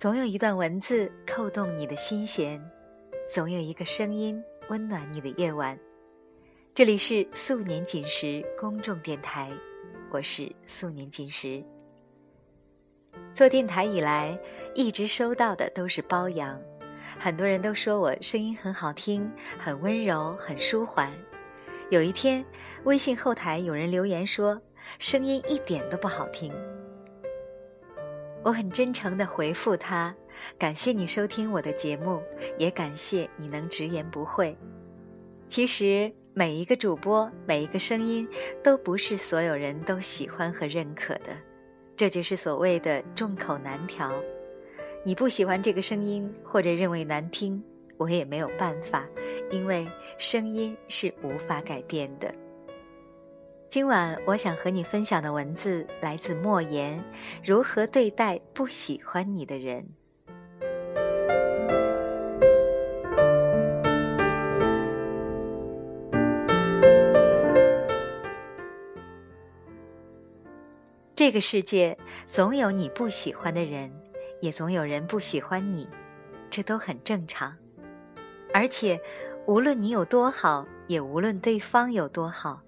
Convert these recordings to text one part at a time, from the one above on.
总有一段文字扣动你的心弦，总有一个声音温暖你的夜晚。这里是素年锦时公众电台，我是素年锦时。做电台以来，一直收到的都是褒扬，很多人都说我声音很好听，很温柔，很舒缓。有一天，微信后台有人留言说，声音一点都不好听。我很真诚地回复他，感谢你收听我的节目，也感谢你能直言不讳。其实每一个主播，每一个声音，都不是所有人都喜欢和认可的，这就是所谓的众口难调。你不喜欢这个声音，或者认为难听，我也没有办法，因为声音是无法改变的。今晚我想和你分享的文字来自莫言，如何对待不喜欢你的人。这个世界总有你不喜欢的人，也总有人不喜欢你，这都很正常。而且，无论你有多好，也无论对方有多好。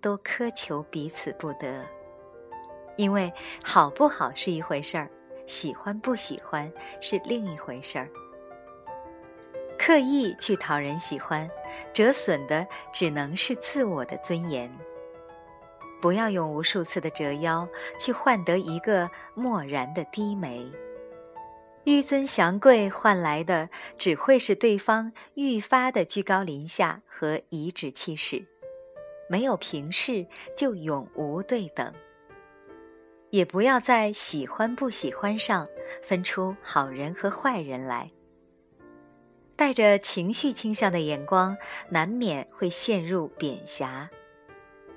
都苛求彼此不得，因为好不好是一回事儿，喜欢不喜欢是另一回事儿。刻意去讨人喜欢，折损的只能是自我的尊严。不要用无数次的折腰去换得一个漠然的低眉，纡尊降贵换来的只会是对方愈发的居高临下和颐指气使。没有平视，就永无对等。也不要在喜欢不喜欢上分出好人和坏人来。带着情绪倾向的眼光，难免会陷入贬狭。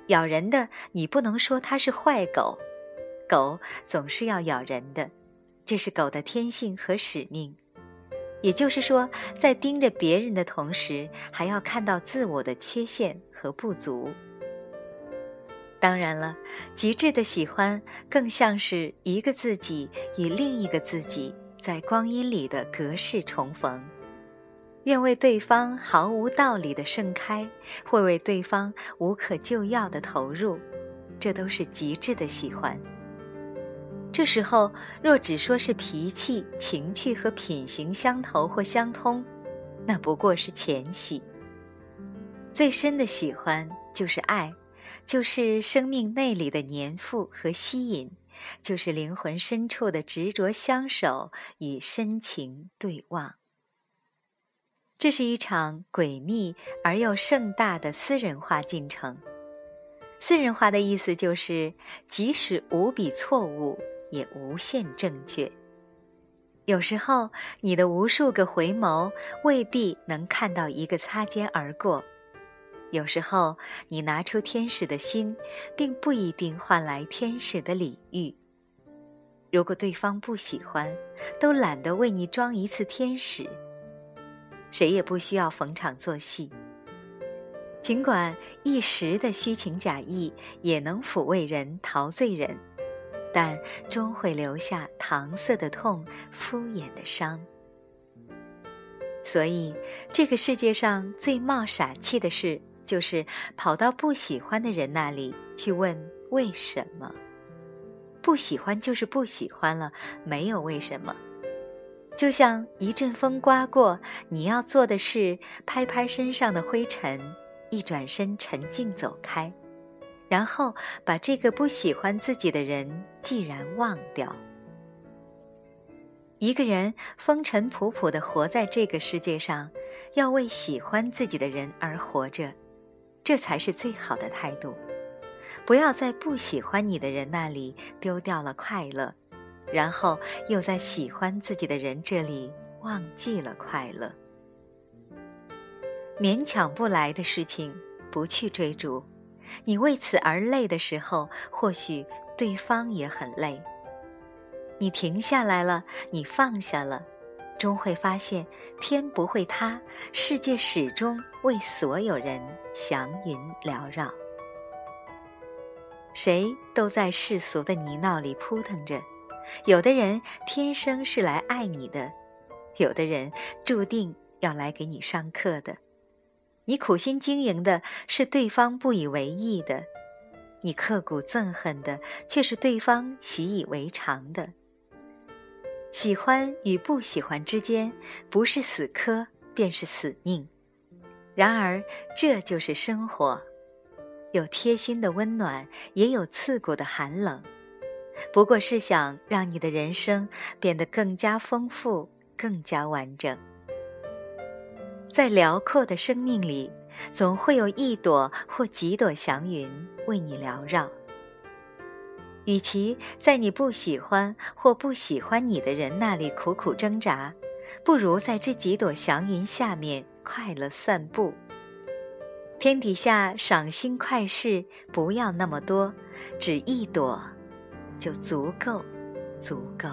咬人的，你不能说它是坏狗，狗总是要咬人的，这是狗的天性和使命。也就是说，在盯着别人的同时，还要看到自我的缺陷和不足。当然了，极致的喜欢更像是一个自己与另一个自己在光阴里的隔世重逢，愿为对方毫无道理的盛开，会为对方无可救药的投入，这都是极致的喜欢。这时候，若只说是脾气、情趣和品行相投或相通，那不过是浅喜。最深的喜欢就是爱，就是生命内里的粘附和吸引，就是灵魂深处的执着相守与深情对望。这是一场诡秘而又盛大的私人化进程。私人化的意思就是，即使无比错误。也无限正确。有时候，你的无数个回眸未必能看到一个擦肩而过；有时候，你拿出天使的心，并不一定换来天使的礼遇。如果对方不喜欢，都懒得为你装一次天使。谁也不需要逢场作戏。尽管一时的虚情假意也能抚慰人、陶醉人。但终会留下搪塞的痛、敷衍的伤。所以，这个世界上最冒傻气的事，就是跑到不喜欢的人那里去问为什么。不喜欢就是不喜欢了，没有为什么。就像一阵风刮过，你要做的是拍拍身上的灰尘，一转身沉静走开。然后把这个不喜欢自己的人既然忘掉。一个人风尘仆仆的活在这个世界上，要为喜欢自己的人而活着，这才是最好的态度。不要在不喜欢你的人那里丢掉了快乐，然后又在喜欢自己的人这里忘记了快乐。勉强不来的事情，不去追逐。你为此而累的时候，或许对方也很累。你停下来了，你放下了，终会发现天不会塌，世界始终为所有人祥云缭绕。谁都在世俗的泥淖里扑腾着，有的人天生是来爱你的，有的人注定要来给你上课的。你苦心经营的是对方不以为意的，你刻骨憎恨的却是对方习以为常的。喜欢与不喜欢之间，不是死磕便是死命。然而，这就是生活，有贴心的温暖，也有刺骨的寒冷。不过是想让你的人生变得更加丰富、更加完整。在辽阔的生命里，总会有一朵或几朵祥云为你缭绕。与其在你不喜欢或不喜欢你的人那里苦苦挣扎，不如在这几朵祥云下面快乐散步。天底下赏心快事不要那么多，只一朵。就足够，足够。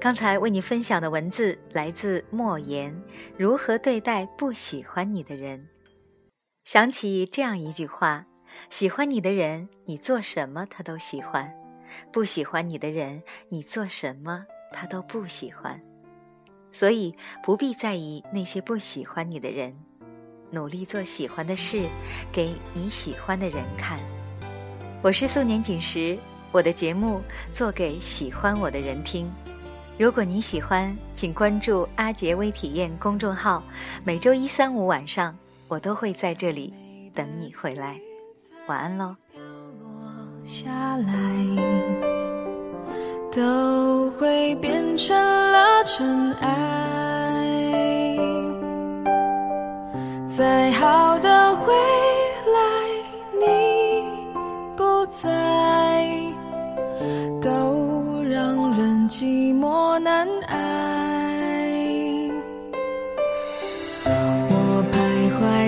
刚才为你分享的文字来自莫言，如何对待不喜欢你的人？想起这样一句话：喜欢你的人，你做什么他都喜欢；不喜欢你的人，你做什么他都不喜欢。所以不必在意那些不喜欢你的人。努力做喜欢的事，给你喜欢的人看。我是素年锦时，我的节目做给喜欢我的人听。如果你喜欢，请关注阿杰微体验公众号，每周一、三、五晚上，我都会在这里等你回来。晚安喽。都会变成了尘埃。再好的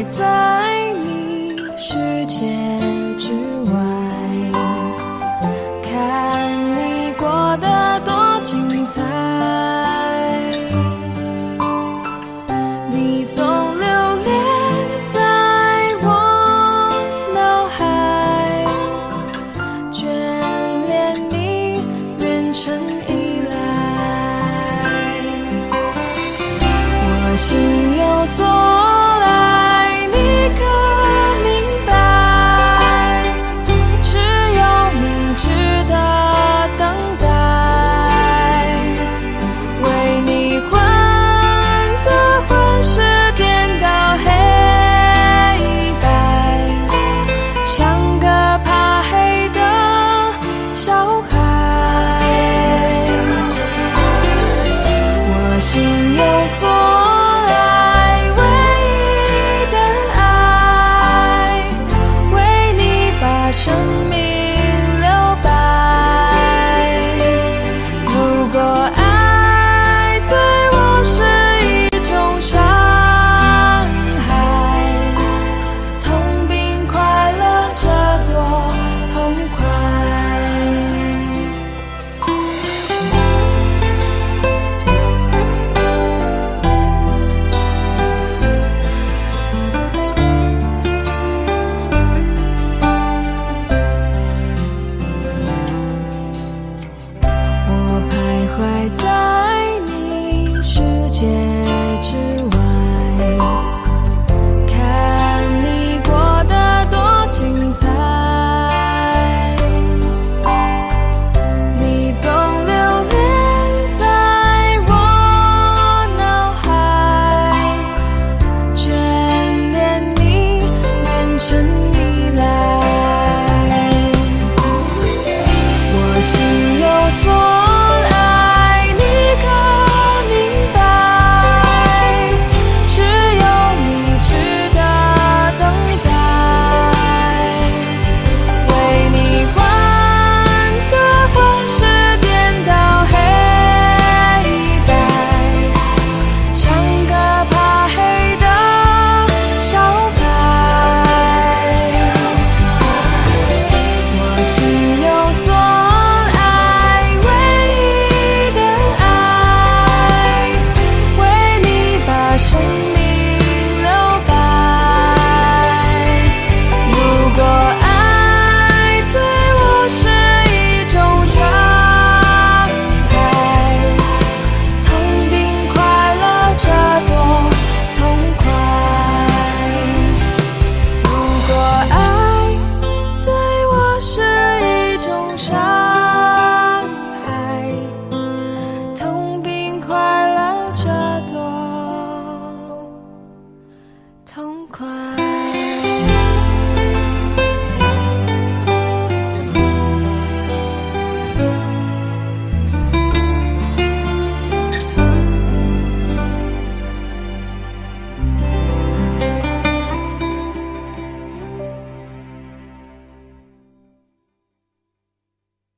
在你世界之外，心愿。